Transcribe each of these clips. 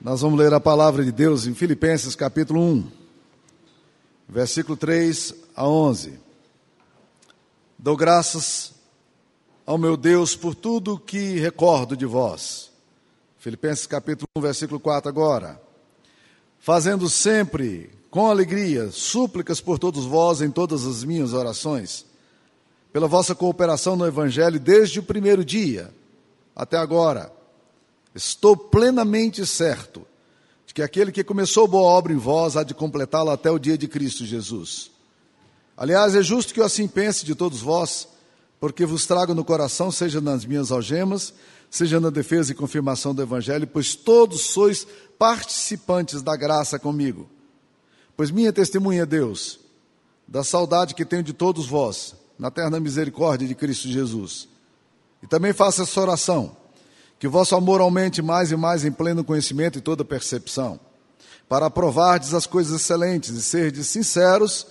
Nós vamos ler a palavra de Deus em Filipenses capítulo 1, versículo 3 a 11. Dou graças ao meu Deus por tudo que recordo de vós. Filipenses capítulo 1, versículo 4 agora. Fazendo sempre com alegria súplicas por todos vós em todas as minhas orações, pela vossa cooperação no evangelho desde o primeiro dia até agora Estou plenamente certo de que aquele que começou boa obra em vós há de completá-la até o dia de Cristo Jesus. Aliás, é justo que eu assim pense de todos vós, porque vos trago no coração, seja nas minhas algemas, seja na defesa e confirmação do Evangelho, pois todos sois participantes da graça comigo. Pois minha testemunha é Deus, da saudade que tenho de todos vós, na terna misericórdia de Cristo Jesus. E também faço essa oração que o vosso amor aumente mais e mais em pleno conhecimento e toda percepção, para aprovardes as coisas excelentes e serdes sinceros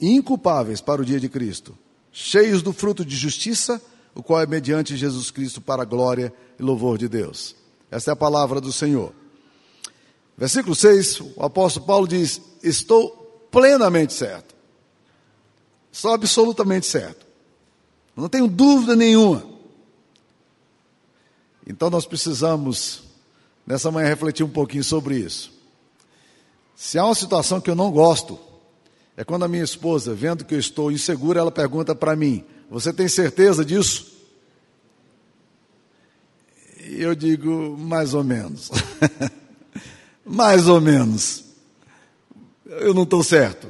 e inculpáveis para o dia de Cristo, cheios do fruto de justiça, o qual é mediante Jesus Cristo para a glória e louvor de Deus. Esta é a palavra do Senhor. Versículo 6, o apóstolo Paulo diz: Estou plenamente certo. Estou absolutamente certo. Não tenho dúvida nenhuma então nós precisamos, nessa manhã, refletir um pouquinho sobre isso. Se há uma situação que eu não gosto, é quando a minha esposa, vendo que eu estou insegura, ela pergunta para mim: Você tem certeza disso? E eu digo: Mais ou menos. mais ou menos. Eu não estou certo.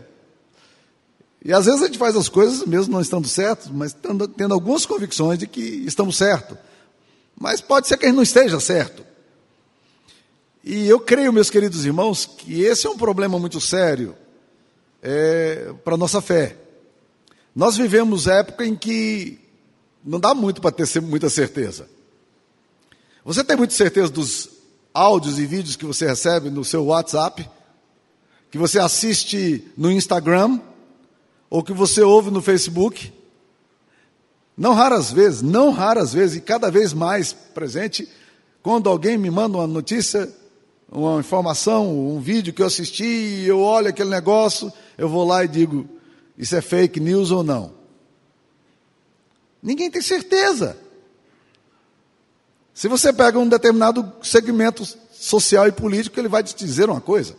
E às vezes a gente faz as coisas mesmo não estando certos, mas tendo, tendo algumas convicções de que estamos certos. Mas pode ser que gente não esteja certo. E eu creio, meus queridos irmãos, que esse é um problema muito sério é, para a nossa fé. Nós vivemos época em que não dá muito para ter muita certeza. Você tem muita certeza dos áudios e vídeos que você recebe no seu WhatsApp, que você assiste no Instagram, ou que você ouve no Facebook? Não raras vezes, não raras vezes, e cada vez mais presente, quando alguém me manda uma notícia, uma informação, um vídeo que eu assisti, e eu olho aquele negócio, eu vou lá e digo: isso é fake news ou não? Ninguém tem certeza. Se você pega um determinado segmento social e político, ele vai te dizer uma coisa.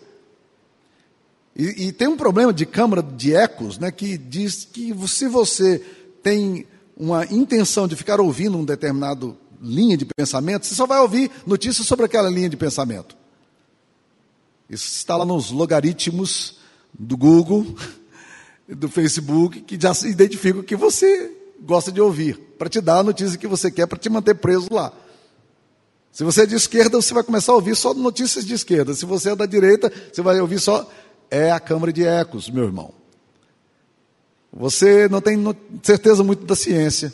E, e tem um problema de câmara de ecos, né, que diz que se você tem uma intenção de ficar ouvindo um determinado linha de pensamento, você só vai ouvir notícias sobre aquela linha de pensamento. Isso está lá nos logaritmos do Google, do Facebook, que já identificam o que você gosta de ouvir, para te dar a notícia que você quer, para te manter preso lá. Se você é de esquerda, você vai começar a ouvir só notícias de esquerda. Se você é da direita, você vai ouvir só. É a câmara de ecos, meu irmão. Você não tem certeza muito da ciência.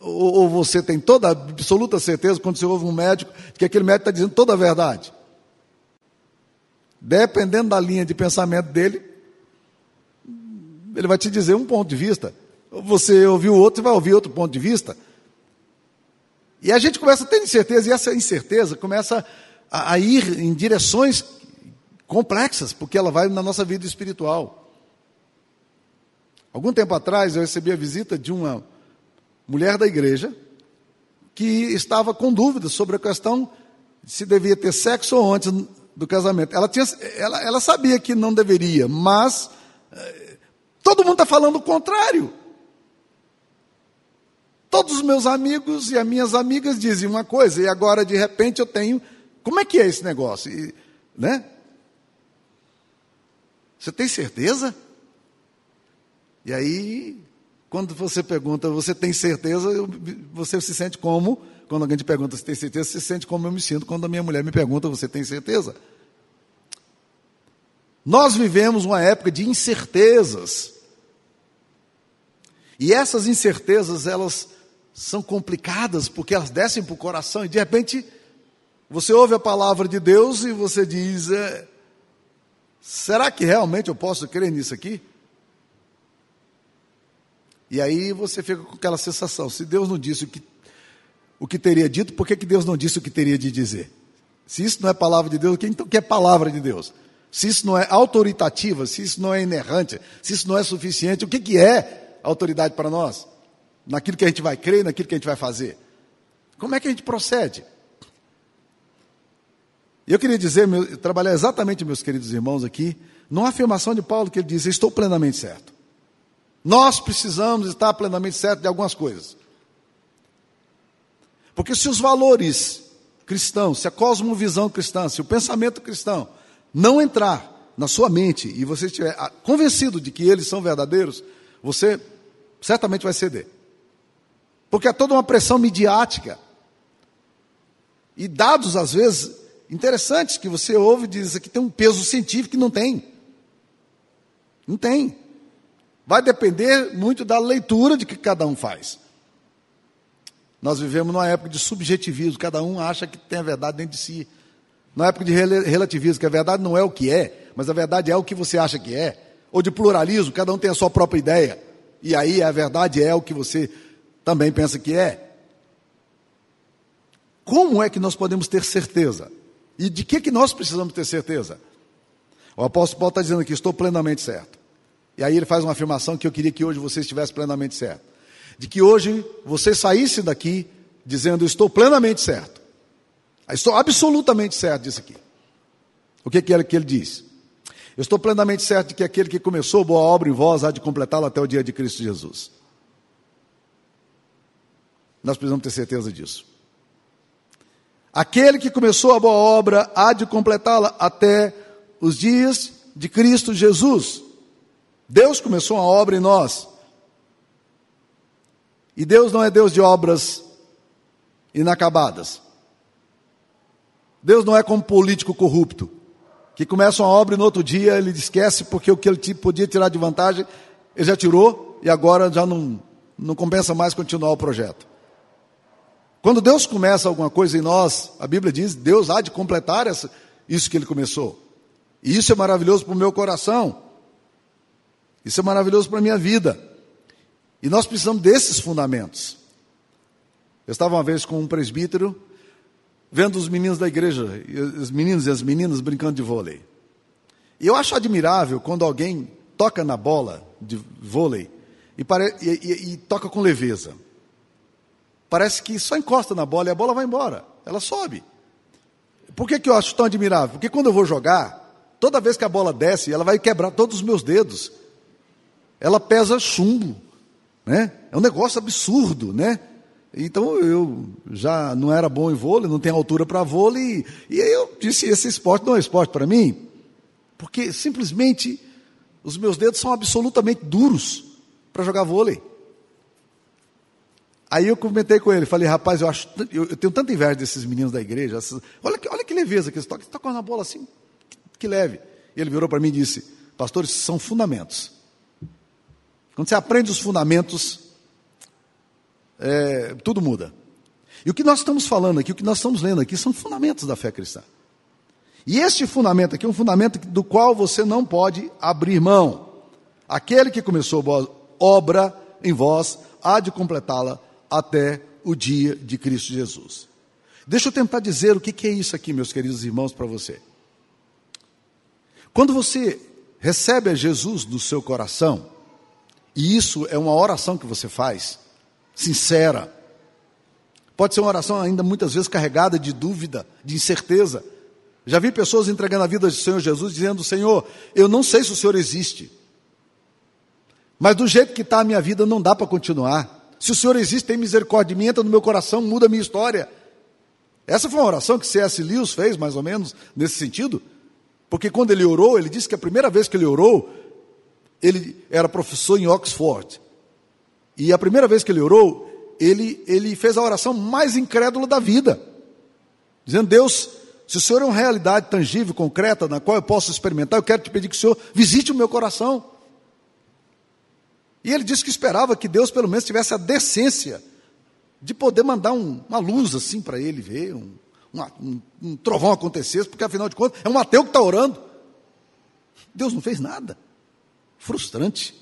Ou, ou você tem toda absoluta certeza quando você ouve um médico que aquele médico está dizendo toda a verdade. Dependendo da linha de pensamento dele, ele vai te dizer um ponto de vista. Você ouviu outro e vai ouvir outro ponto de vista. E a gente começa a ter incerteza, e essa incerteza começa a, a ir em direções complexas, porque ela vai na nossa vida espiritual. Algum tempo atrás eu recebi a visita de uma mulher da igreja que estava com dúvidas sobre a questão de se devia ter sexo ou antes do casamento. Ela, tinha, ela, ela sabia que não deveria, mas eh, todo mundo está falando o contrário. Todos os meus amigos e as minhas amigas dizem uma coisa, e agora de repente eu tenho. Como é que é esse negócio? E, né? Você tem certeza? E aí, quando você pergunta, você tem certeza, você se sente como? Quando alguém te pergunta se tem certeza, você se sente como eu me sinto quando a minha mulher me pergunta, você tem certeza? Nós vivemos uma época de incertezas. E essas incertezas, elas são complicadas porque elas descem para o coração e de repente você ouve a palavra de Deus e você diz: é, será que realmente eu posso crer nisso aqui? E aí você fica com aquela sensação: se Deus não disse o que, o que teria dito, por que, que Deus não disse o que teria de dizer? Se isso não é palavra de Deus, então o que é palavra de Deus? Se isso não é autoritativa, se isso não é inerrante, se isso não é suficiente, o que, que é autoridade para nós? Naquilo que a gente vai crer, naquilo que a gente vai fazer. Como é que a gente procede? Eu queria dizer, trabalhar exatamente, meus queridos irmãos, aqui, numa afirmação de Paulo que ele diz: Estou plenamente certo. Nós precisamos estar plenamente certo de algumas coisas. Porque se os valores cristãos, se a cosmovisão cristã, se o pensamento cristão não entrar na sua mente e você estiver ah, convencido de que eles são verdadeiros, você certamente vai ceder. Porque há toda uma pressão midiática. E dados, às vezes, interessantes que você ouve e diz que tem um peso científico que não tem. Não tem. Vai depender muito da leitura de que cada um faz. Nós vivemos numa época de subjetivismo, cada um acha que tem a verdade dentro de si. Numa época de relativismo, que a verdade não é o que é, mas a verdade é o que você acha que é. Ou de pluralismo, cada um tem a sua própria ideia. E aí a verdade é o que você também pensa que é. Como é que nós podemos ter certeza? E de que, que nós precisamos ter certeza? O apóstolo Paulo está dizendo aqui: estou plenamente certo. E aí ele faz uma afirmação que eu queria que hoje você estivesse plenamente certo. De que hoje você saísse daqui dizendo: estou plenamente certo. Estou absolutamente certo disso aqui. O que, é que ele diz? Eu estou plenamente certo de que aquele que começou boa obra em vós há de completá-la até o dia de Cristo Jesus. Nós precisamos ter certeza disso. Aquele que começou a boa obra há de completá-la até os dias de Cristo Jesus. Deus começou a obra em nós. E Deus não é Deus de obras inacabadas. Deus não é como político corrupto, que começa uma obra e no outro dia ele esquece porque o que ele podia tirar de vantagem, ele já tirou e agora já não, não compensa mais continuar o projeto. Quando Deus começa alguma coisa em nós, a Bíblia diz, Deus há de completar essa, isso que Ele começou. E isso é maravilhoso para o meu coração. Isso é maravilhoso para a minha vida. E nós precisamos desses fundamentos. Eu estava uma vez com um presbítero, vendo os meninos da igreja, os meninos e as meninas brincando de vôlei. E eu acho admirável quando alguém toca na bola de vôlei e, pare, e, e, e toca com leveza parece que só encosta na bola e a bola vai embora, ela sobe. Por que, que eu acho tão admirável? Porque quando eu vou jogar, toda vez que a bola desce, ela vai quebrar todos os meus dedos. Ela pesa chumbo, né? É um negócio absurdo, né? Então eu já não era bom em vôlei, não tenho altura para vôlei, e eu disse: esse esporte não é esporte para mim, porque simplesmente os meus dedos são absolutamente duros para jogar vôlei. Aí eu comentei com ele, falei, rapaz, eu, acho, eu, eu tenho tanta inveja desses meninos da igreja, essas, olha, que, olha que leveza que eles tocam, eles tocam na bola assim, que, que leve. E ele virou para mim e disse, pastores, são fundamentos. Quando você aprende os fundamentos, é, tudo muda. E o que nós estamos falando aqui, o que nós estamos lendo aqui, são fundamentos da fé cristã. E este fundamento aqui é um fundamento do qual você não pode abrir mão. Aquele que começou a obra em vós há de completá-la até o dia de Cristo Jesus. Deixa eu tentar dizer o que é isso aqui, meus queridos irmãos, para você. Quando você recebe a Jesus no seu coração, e isso é uma oração que você faz, sincera, pode ser uma oração ainda muitas vezes carregada de dúvida, de incerteza. Já vi pessoas entregando a vida do Senhor Jesus dizendo: Senhor, eu não sei se o Senhor existe, mas do jeito que está a minha vida não dá para continuar. Se o Senhor existe, tem misericórdia de mim, entra no meu coração, muda a minha história. Essa foi uma oração que C.S. Lewis fez, mais ou menos, nesse sentido. Porque quando ele orou, ele disse que a primeira vez que ele orou, ele era professor em Oxford. E a primeira vez que ele orou, ele, ele fez a oração mais incrédula da vida. Dizendo, Deus, se o Senhor é uma realidade tangível, concreta, na qual eu posso experimentar, eu quero te pedir que o Senhor visite o meu coração. E ele disse que esperava que Deus pelo menos tivesse a decência de poder mandar um, uma luz assim para ele ver, um, um, um, trovão acontecesse, porque afinal de contas é um ateu que está orando. Deus não fez nada. Frustrante.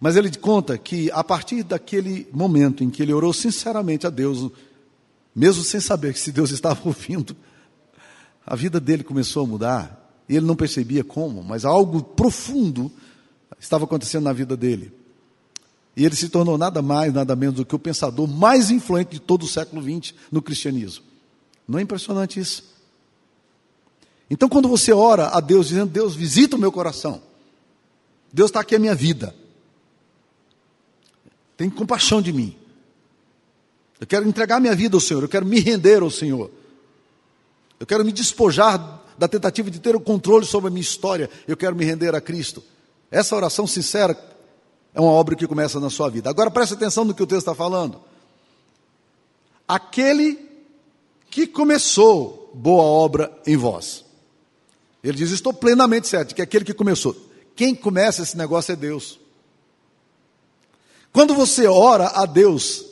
Mas ele conta que a partir daquele momento em que ele orou sinceramente a Deus, mesmo sem saber se Deus estava ouvindo, a vida dele começou a mudar. Ele não percebia como, mas algo profundo estava acontecendo na vida dele. E ele se tornou nada mais, nada menos do que o pensador mais influente de todo o século XX no cristianismo. Não é impressionante isso? Então, quando você ora a Deus dizendo: Deus, visita o meu coração, Deus está aqui a minha vida, tem compaixão de mim, eu quero entregar minha vida ao Senhor, eu quero me render ao Senhor, eu quero me despojar da tentativa de ter o controle sobre a minha história, eu quero me render a Cristo. Essa oração sincera é uma obra que começa na sua vida. Agora preste atenção no que o texto está falando. Aquele que começou boa obra em vós. Ele diz: Estou plenamente certo que aquele que começou. Quem começa esse negócio é Deus. Quando você ora a Deus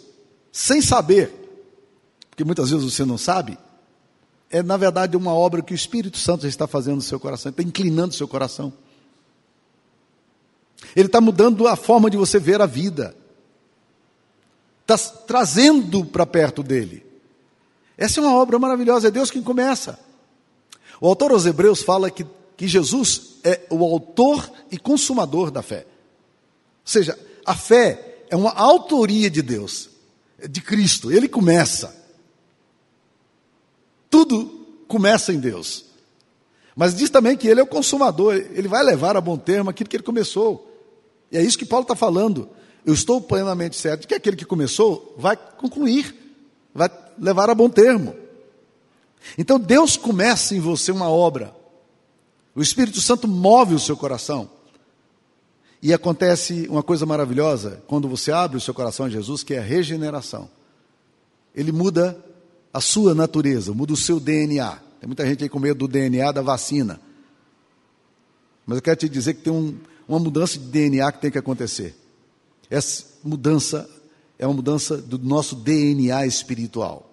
sem saber, porque muitas vezes você não sabe, é na verdade uma obra que o Espírito Santo já está fazendo no seu coração, está inclinando o seu coração. Ele está mudando a forma de você ver a vida, está trazendo para perto dele. Essa é uma obra maravilhosa, é Deus quem começa. O autor aos Hebreus fala que, que Jesus é o autor e consumador da fé. Ou seja, a fé é uma autoria de Deus, de Cristo, ele começa. Tudo começa em Deus. Mas diz também que ele é o consumador, ele vai levar a bom termo aquilo que ele começou. E é isso que Paulo está falando. Eu estou plenamente certo de que aquele que começou vai concluir, vai levar a bom termo. Então Deus começa em você uma obra. O Espírito Santo move o seu coração. E acontece uma coisa maravilhosa quando você abre o seu coração a Jesus, que é a regeneração. Ele muda a sua natureza, muda o seu DNA. Tem muita gente aí com medo do DNA da vacina. Mas eu quero te dizer que tem um, uma mudança de DNA que tem que acontecer. Essa mudança é uma mudança do nosso DNA espiritual.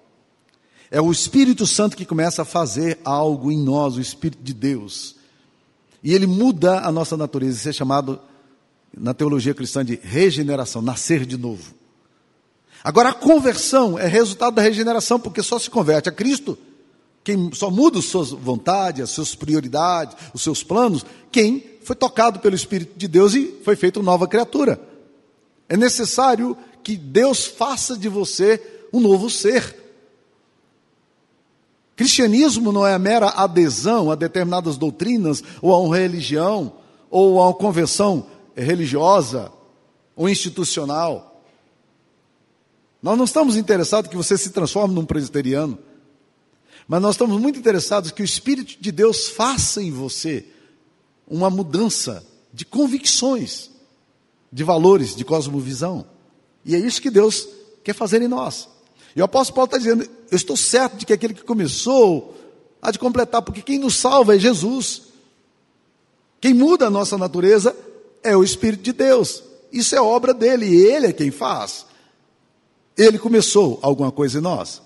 É o Espírito Santo que começa a fazer algo em nós, o Espírito de Deus. E ele muda a nossa natureza. Isso é chamado, na teologia cristã, de regeneração, nascer de novo. Agora, a conversão é resultado da regeneração, porque só se converte a Cristo quem só muda as suas vontades, as suas prioridades, os seus planos, quem foi tocado pelo Espírito de Deus e foi feito nova criatura. É necessário que Deus faça de você um novo ser. Cristianismo não é a mera adesão a determinadas doutrinas, ou a uma religião, ou a uma convenção religiosa ou institucional. Nós não estamos interessados que você se transforme num presbiteriano, mas nós estamos muito interessados que o Espírito de Deus faça em você uma mudança de convicções, de valores, de cosmovisão. E é isso que Deus quer fazer em nós. E o apóstolo Paulo está dizendo: Eu estou certo de que aquele que começou há de completar, porque quem nos salva é Jesus. Quem muda a nossa natureza é o Espírito de Deus. Isso é obra dele, e ele é quem faz. Ele começou alguma coisa em nós.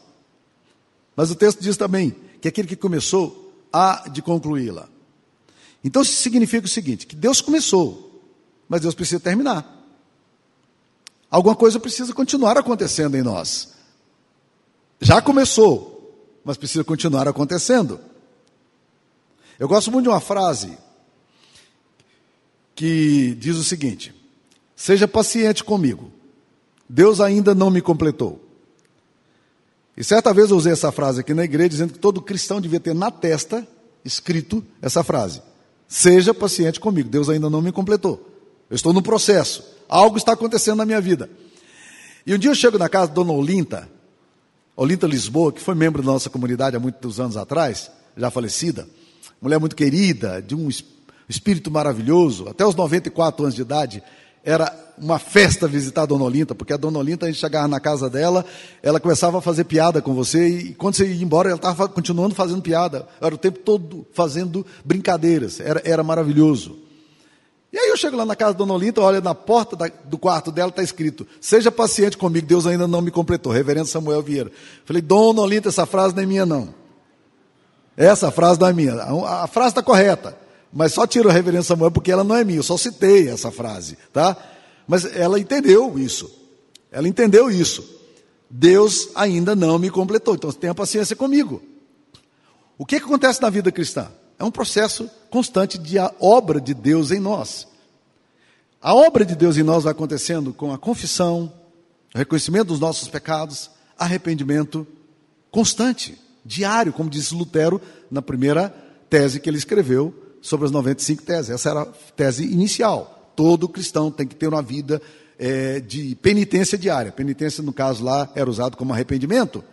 Mas o texto diz também que aquele que começou há de concluí-la. Então isso significa o seguinte: que Deus começou, mas Deus precisa terminar. Alguma coisa precisa continuar acontecendo em nós. Já começou, mas precisa continuar acontecendo. Eu gosto muito de uma frase que diz o seguinte: Seja paciente comigo, Deus ainda não me completou. E certa vez eu usei essa frase aqui na igreja, dizendo que todo cristão devia ter na testa escrito essa frase: Seja paciente comigo, Deus ainda não me completou. Eu estou no processo, algo está acontecendo na minha vida. E um dia eu chego na casa de Dona Olinta, Olinta Lisboa, que foi membro da nossa comunidade há muitos anos atrás, já falecida, mulher muito querida, de um espírito maravilhoso, até os 94 anos de idade, era uma festa visitar a Dona Olinta, porque a Dona Olinta, a gente chegava na casa dela, ela começava a fazer piada com você, e quando você ia embora, ela estava continuando fazendo piada, era o tempo todo fazendo brincadeiras, era, era maravilhoso. E aí eu chego lá na casa da Dona Olinta, olha na porta da, do quarto dela, está escrito: Seja paciente comigo, Deus ainda não me completou. Reverendo Samuel Vieira. Falei, Dona Olinta, essa frase não é minha, não. Essa frase não é minha. A, a frase está correta, mas só tiro o Reverendo Samuel porque ela não é minha, eu só citei essa frase, tá? Mas ela entendeu isso. Ela entendeu isso. Deus ainda não me completou. Então tenha paciência comigo. O que, que acontece na vida cristã? É um processo constante de obra de Deus em nós. A obra de Deus em nós vai acontecendo com a confissão, o reconhecimento dos nossos pecados, arrependimento constante, diário, como disse Lutero na primeira tese que ele escreveu sobre as 95 teses. Essa era a tese inicial. Todo cristão tem que ter uma vida é, de penitência diária. Penitência, no caso lá, era usado como arrependimento.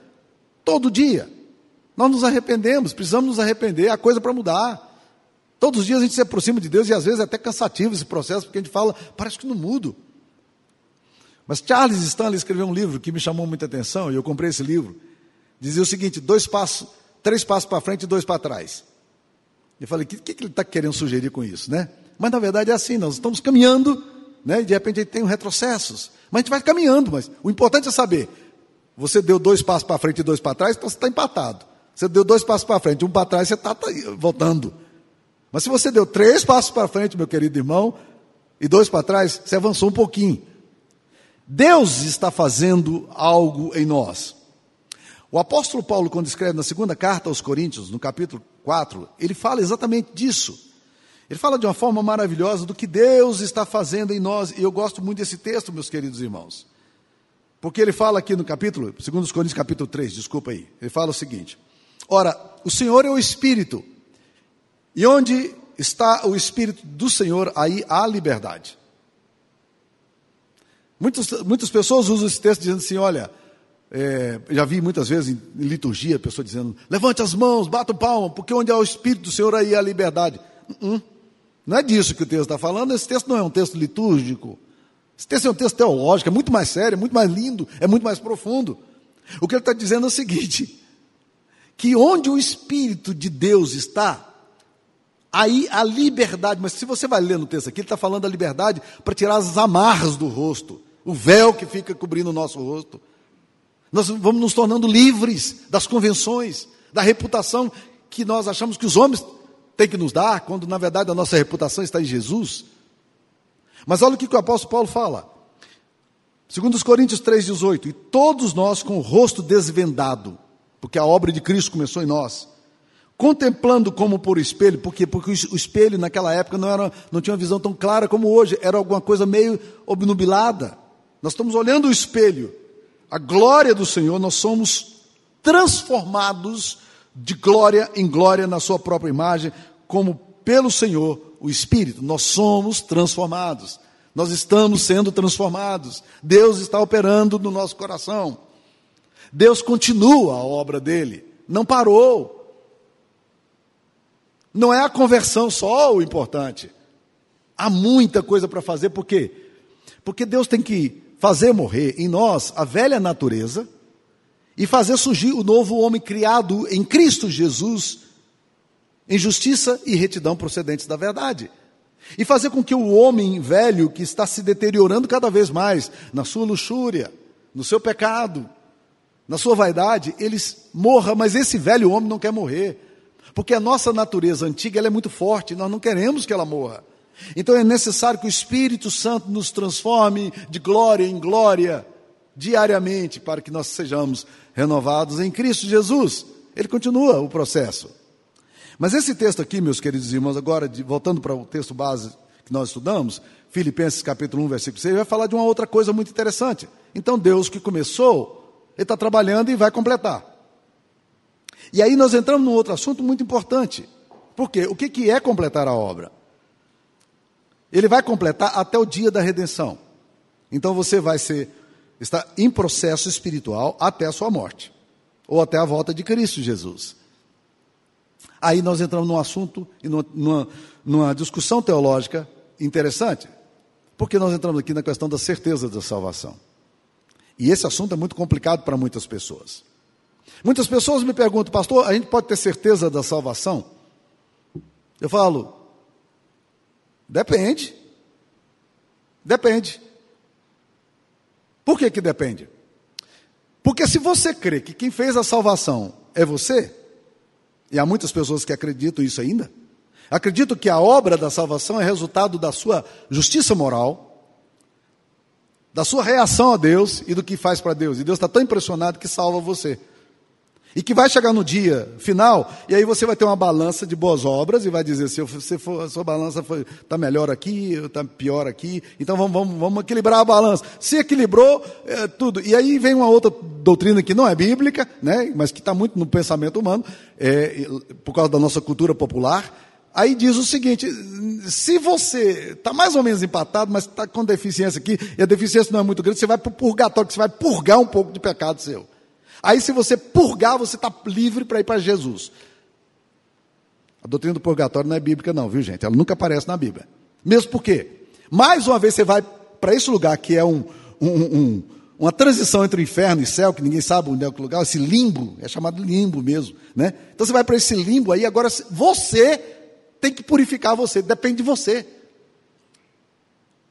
Todo dia. Nós nos arrependemos, precisamos nos arrepender, há coisa para mudar. Todos os dias a gente se aproxima de Deus e às vezes é até cansativo esse processo, porque a gente fala, parece que não mudo. Mas Charles Stanley escreveu um livro que me chamou muita atenção, e eu comprei esse livro. Dizia o seguinte: dois passos, três passos para frente e dois para trás. Eu falei, o que, que, ele está querendo sugerir com isso, né? Mas na verdade é assim, nós estamos caminhando, né? E de repente a gente tem um retrocessos. Mas a gente vai caminhando, mas o importante é saber. Você deu dois passos para frente e dois para trás, então você está empatado. Você deu dois passos para frente, um para trás, você está tá, voltando. Mas se você deu três passos para frente, meu querido irmão, e dois para trás, você avançou um pouquinho. Deus está fazendo algo em nós. O apóstolo Paulo, quando escreve na segunda carta aos Coríntios, no capítulo 4, ele fala exatamente disso. Ele fala de uma forma maravilhosa do que Deus está fazendo em nós, e eu gosto muito desse texto, meus queridos irmãos. Porque ele fala aqui no capítulo, segundo os Coríntios capítulo 3, desculpa aí, ele fala o seguinte: Ora, o Senhor é o Espírito, e onde está o Espírito do Senhor, aí há liberdade. Muitas, muitas pessoas usam esse texto dizendo assim: olha, é, já vi muitas vezes em, liturgia a pessoa dizendo: levante as mãos, bata o palmo, porque onde há o Espírito do Senhor, aí há liberdade. Uh -uh. Não é disso que o texto está falando, esse texto não é um texto litúrgico. Esse texto é um texto teológico, é muito mais sério, é muito mais lindo, é muito mais profundo. O que ele está dizendo é o seguinte: que onde o Espírito de Deus está, aí a liberdade, mas se você vai ler no texto aqui, ele está falando da liberdade para tirar as amarras do rosto, o véu que fica cobrindo o nosso rosto. Nós vamos nos tornando livres das convenções, da reputação que nós achamos que os homens têm que nos dar, quando na verdade a nossa reputação está em Jesus. Mas olha o que o apóstolo Paulo fala. Segundo os Coríntios 3,18, e todos nós com o rosto desvendado, porque a obra de Cristo começou em nós, contemplando como por espelho, porque porque o espelho naquela época não era não tinha uma visão tão clara como hoje, era alguma coisa meio obnubilada. Nós estamos olhando o espelho, a glória do Senhor, nós somos transformados de glória em glória na sua própria imagem, como pelo Senhor, o Espírito, nós somos transformados. Nós estamos sendo transformados. Deus está operando no nosso coração. Deus continua a obra dele, não parou. Não é a conversão só o importante. Há muita coisa para fazer, por quê? Porque Deus tem que fazer morrer em nós a velha natureza e fazer surgir o novo homem criado em Cristo Jesus, em justiça e retidão procedentes da verdade. E fazer com que o homem velho que está se deteriorando cada vez mais na sua luxúria, no seu pecado, na sua vaidade, ele morra, mas esse velho homem não quer morrer. Porque a nossa natureza antiga ela é muito forte, nós não queremos que ela morra. Então é necessário que o Espírito Santo nos transforme de glória em glória diariamente para que nós sejamos renovados em Cristo Jesus. Ele continua o processo. Mas esse texto aqui, meus queridos irmãos, agora de, voltando para o texto base que nós estudamos, Filipenses capítulo 1, versículo 6, vai falar de uma outra coisa muito interessante. Então Deus que começou, Ele está trabalhando e vai completar. E aí nós entramos num outro assunto muito importante. Por quê? O que, que é completar a obra? Ele vai completar até o dia da redenção. Então você vai ser está em processo espiritual até a sua morte, ou até a volta de Cristo Jesus. Aí nós entramos num assunto e numa, numa discussão teológica interessante, porque nós entramos aqui na questão da certeza da salvação. E esse assunto é muito complicado para muitas pessoas. Muitas pessoas me perguntam, pastor, a gente pode ter certeza da salvação? Eu falo, depende. Depende. Por que, que depende? Porque se você crê que quem fez a salvação é você, e há muitas pessoas que acreditam isso ainda, acreditam que a obra da salvação é resultado da sua justiça moral, da sua reação a Deus e do que faz para Deus. E Deus está tão impressionado que salva você. E que vai chegar no dia final, e aí você vai ter uma balança de boas obras e vai dizer: se você for, a sua balança está melhor aqui, está pior aqui, então vamos, vamos, vamos equilibrar a balança. Se equilibrou, é, tudo. E aí vem uma outra doutrina que não é bíblica, né, mas que está muito no pensamento humano, é, por causa da nossa cultura popular. Aí diz o seguinte: se você está mais ou menos empatado, mas está com deficiência aqui, e a deficiência não é muito grande, você vai para o purgatório, que você vai purgar um pouco de pecado seu. Aí, se você purgar, você está livre para ir para Jesus. A doutrina do purgatório não é bíblica, não, viu, gente? Ela nunca aparece na Bíblia. Mesmo porque, mais uma vez, você vai para esse lugar que é um, um, um, uma transição entre o inferno e céu, que ninguém sabe onde é o lugar, esse limbo, é chamado limbo mesmo, né? Então você vai para esse limbo aí, agora você tem que purificar você, depende de você.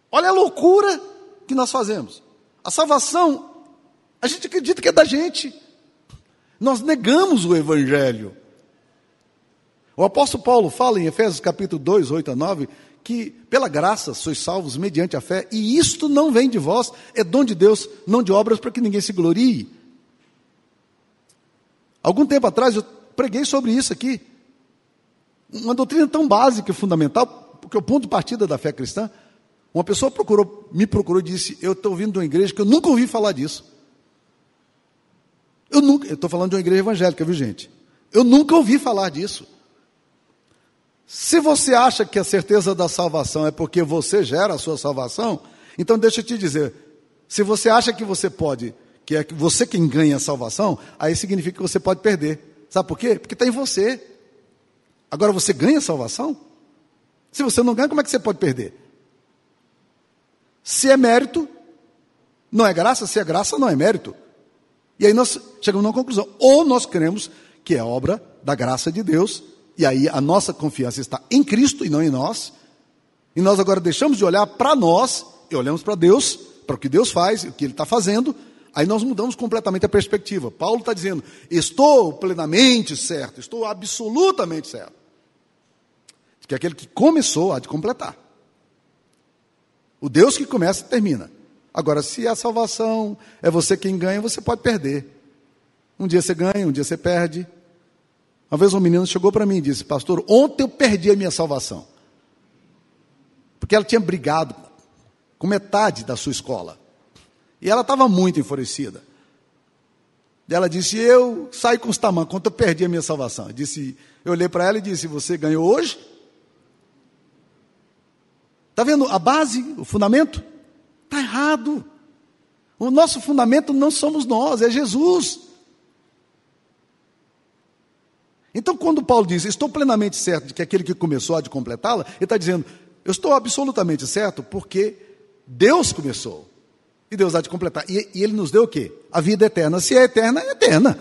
Olha a loucura que nós fazemos. A salvação a gente acredita que é da gente. Nós negamos o Evangelho. O apóstolo Paulo fala em Efésios capítulo 2, 8 a 9, que pela graça sois salvos mediante a fé, e isto não vem de vós, é dom de Deus, não de obras para que ninguém se glorie. Algum tempo atrás eu preguei sobre isso aqui. Uma doutrina tão básica e fundamental, porque o ponto de partida da fé cristã, uma pessoa procurou, me procurou e disse: Eu estou vindo de uma igreja que eu nunca ouvi falar disso. Eu nunca, eu estou falando de uma igreja evangélica, viu gente? Eu nunca ouvi falar disso. Se você acha que a certeza da salvação é porque você gera a sua salvação, então deixa eu te dizer, se você acha que você pode, que é você quem ganha a salvação, aí significa que você pode perder. Sabe por quê? Porque está em você. Agora você ganha salvação? Se você não ganha, como é que você pode perder? Se é mérito, não é graça, se é graça, não é mérito. E aí nós chegamos numa conclusão. Ou nós cremos que é obra da graça de Deus, e aí a nossa confiança está em Cristo e não em nós. E nós agora deixamos de olhar para nós e olhamos para Deus, para o que Deus faz, o que Ele está fazendo. Aí nós mudamos completamente a perspectiva. Paulo está dizendo: estou plenamente certo, estou absolutamente certo. Que aquele que começou há de completar. O Deus que começa termina. Agora, se a salvação é você quem ganha, você pode perder. Um dia você ganha, um dia você perde. Uma vez um menino chegou para mim e disse: Pastor, ontem eu perdi a minha salvação. Porque ela tinha brigado com metade da sua escola. E ela estava muito enfurecida. Ela disse: Eu saí com os tamancos, quando eu perdi a minha salvação. Eu, disse, eu olhei para ela e disse: Você ganhou hoje? Está vendo a base, o fundamento? Está errado. O nosso fundamento não somos nós, é Jesus. Então, quando Paulo diz, estou plenamente certo de que aquele que começou há de completá-la, ele está dizendo, eu estou absolutamente certo porque Deus começou. E Deus há de completar. E, e Ele nos deu o quê? A vida eterna. Se é eterna, é eterna.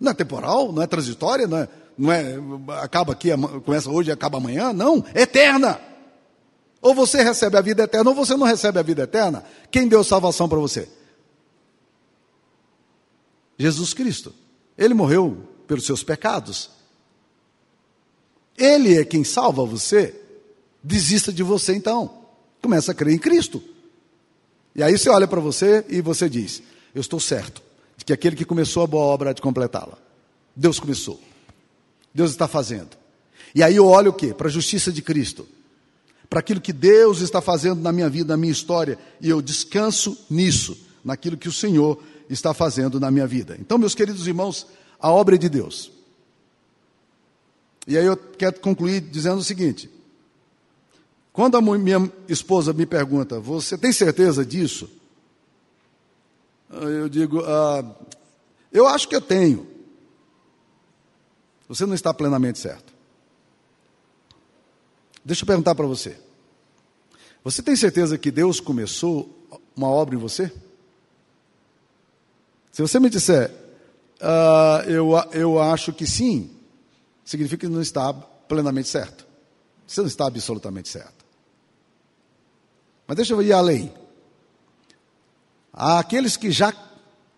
Não é temporal, não é transitória, não é, não é acaba aqui, começa hoje e acaba amanhã. Não, é eterna. Ou você recebe a vida eterna, ou você não recebe a vida eterna. Quem deu salvação para você? Jesus Cristo. Ele morreu pelos seus pecados. Ele é quem salva você. Desista de você então. Começa a crer em Cristo. E aí você olha para você e você diz: Eu estou certo de que aquele que começou a boa obra há de completá-la. Deus começou. Deus está fazendo. E aí eu olho o quê? Para a justiça de Cristo para aquilo que Deus está fazendo na minha vida, na minha história, e eu descanso nisso, naquilo que o Senhor está fazendo na minha vida. Então, meus queridos irmãos, a obra é de Deus. E aí eu quero concluir dizendo o seguinte: quando a minha esposa me pergunta, você tem certeza disso? Eu digo, ah, eu acho que eu tenho. Você não está plenamente certo. Deixa eu perguntar para você. Você tem certeza que Deus começou uma obra em você? Se você me disser, uh, eu, eu acho que sim, significa que não está plenamente certo. Você não está absolutamente certo. Mas deixa eu ir além. Há aqueles que já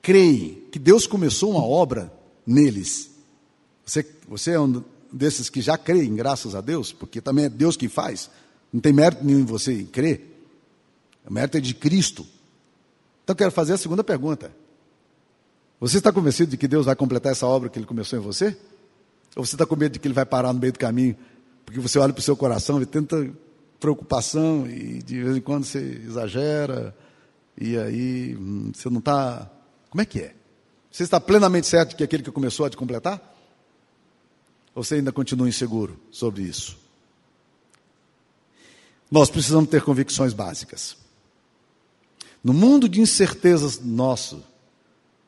creem que Deus começou uma obra neles. Você, você é um desses que já creem, graças a Deus, porque também é Deus que faz, não tem mérito nenhum em você crer, o mérito é de Cristo. Então, quero fazer a segunda pergunta. Você está convencido de que Deus vai completar essa obra que Ele começou em você? Ou você está com medo de que Ele vai parar no meio do caminho? Porque você olha para o seu coração e tenta preocupação e de vez em quando você exagera e aí hum, você não está. Como é que é? Você está plenamente certo de que aquele que começou a te completar? Você ainda continua inseguro sobre isso? Nós precisamos ter convicções básicas. No mundo de incertezas nosso,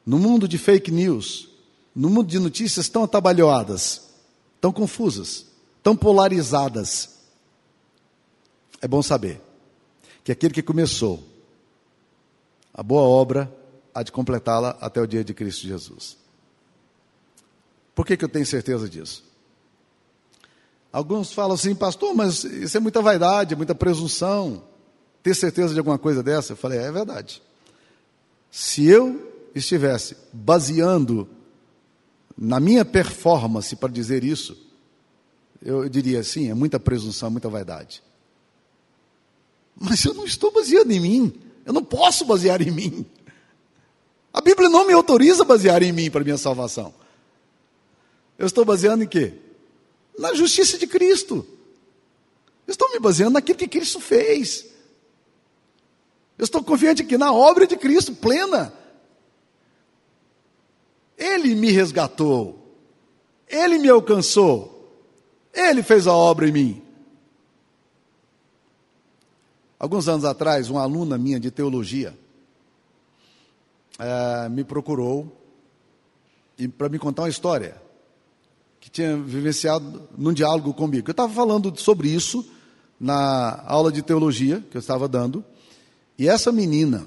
no mundo de fake news, no mundo de notícias tão atabalhoadas, tão confusas, tão polarizadas, é bom saber que aquele que começou a boa obra há de completá-la até o dia de Cristo Jesus. Por que, que eu tenho certeza disso? Alguns falam assim, pastor, mas isso é muita vaidade, é muita presunção. Ter certeza de alguma coisa dessa? Eu falei, é, é verdade. Se eu estivesse baseando na minha performance para dizer isso, eu diria assim, é muita presunção, muita vaidade. Mas eu não estou baseando em mim. Eu não posso basear em mim. A Bíblia não me autoriza a basear em mim para minha salvação. Eu estou baseando em quê? Na justiça de Cristo. Eu estou me baseando naquilo que Cristo fez. Eu estou confiante aqui na obra de Cristo plena. Ele me resgatou. Ele me alcançou. Ele fez a obra em mim. Alguns anos atrás, uma aluna minha de teologia é, me procurou para me contar uma história que tinha vivenciado num diálogo comigo. Eu estava falando sobre isso na aula de teologia que eu estava dando, e essa menina,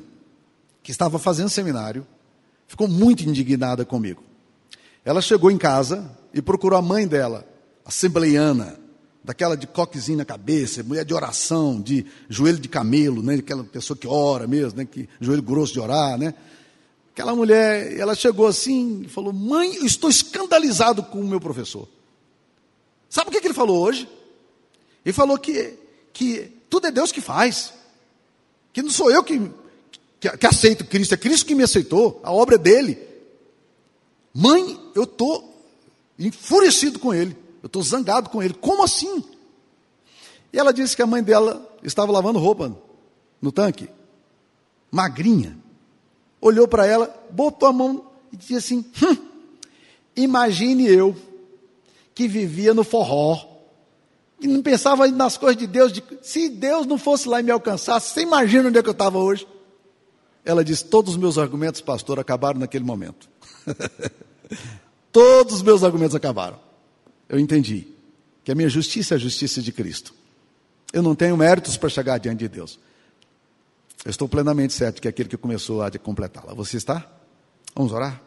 que estava fazendo seminário, ficou muito indignada comigo. Ela chegou em casa e procurou a mãe dela, assembleiana, daquela de coquezinho na cabeça, mulher de oração, de joelho de camelo, né? aquela pessoa que ora mesmo, né? que, joelho grosso de orar, né? Aquela mulher, ela chegou assim e falou: Mãe, eu estou escandalizado com o meu professor. Sabe o que, que ele falou hoje? Ele falou que, que tudo é Deus que faz, que não sou eu que, que, que aceito Cristo, é Cristo que me aceitou, a obra é dele. Mãe, eu estou enfurecido com ele. Eu estou zangado com ele. Como assim? E ela disse que a mãe dela estava lavando roupa no tanque, magrinha. Olhou para ela, botou a mão e disse assim: hum, Imagine eu, que vivia no forró, que não pensava nas coisas de Deus, de, se Deus não fosse lá e me alcançasse, você imagina onde é que eu estava hoje? Ela disse: Todos os meus argumentos, pastor, acabaram naquele momento. Todos os meus argumentos acabaram eu entendi que a minha justiça é a justiça de Cristo. Eu não tenho méritos para chegar diante de Deus. Eu estou plenamente certo que é aquele que começou a de completá-la. Você está? Vamos orar?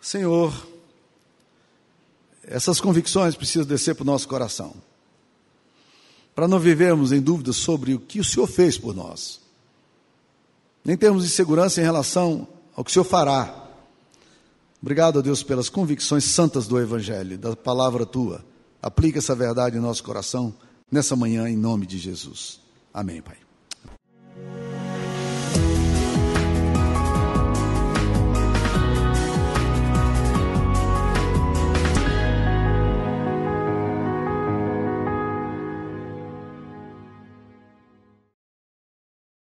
Senhor, essas convicções precisam descer para o nosso coração. Para não vivermos em dúvidas sobre o que o Senhor fez por nós. Nem termos insegurança em relação ao que o Senhor fará Obrigado a Deus pelas convicções santas do Evangelho, da palavra tua. Aplica essa verdade em nosso coração nessa manhã, em nome de Jesus. Amém, Pai.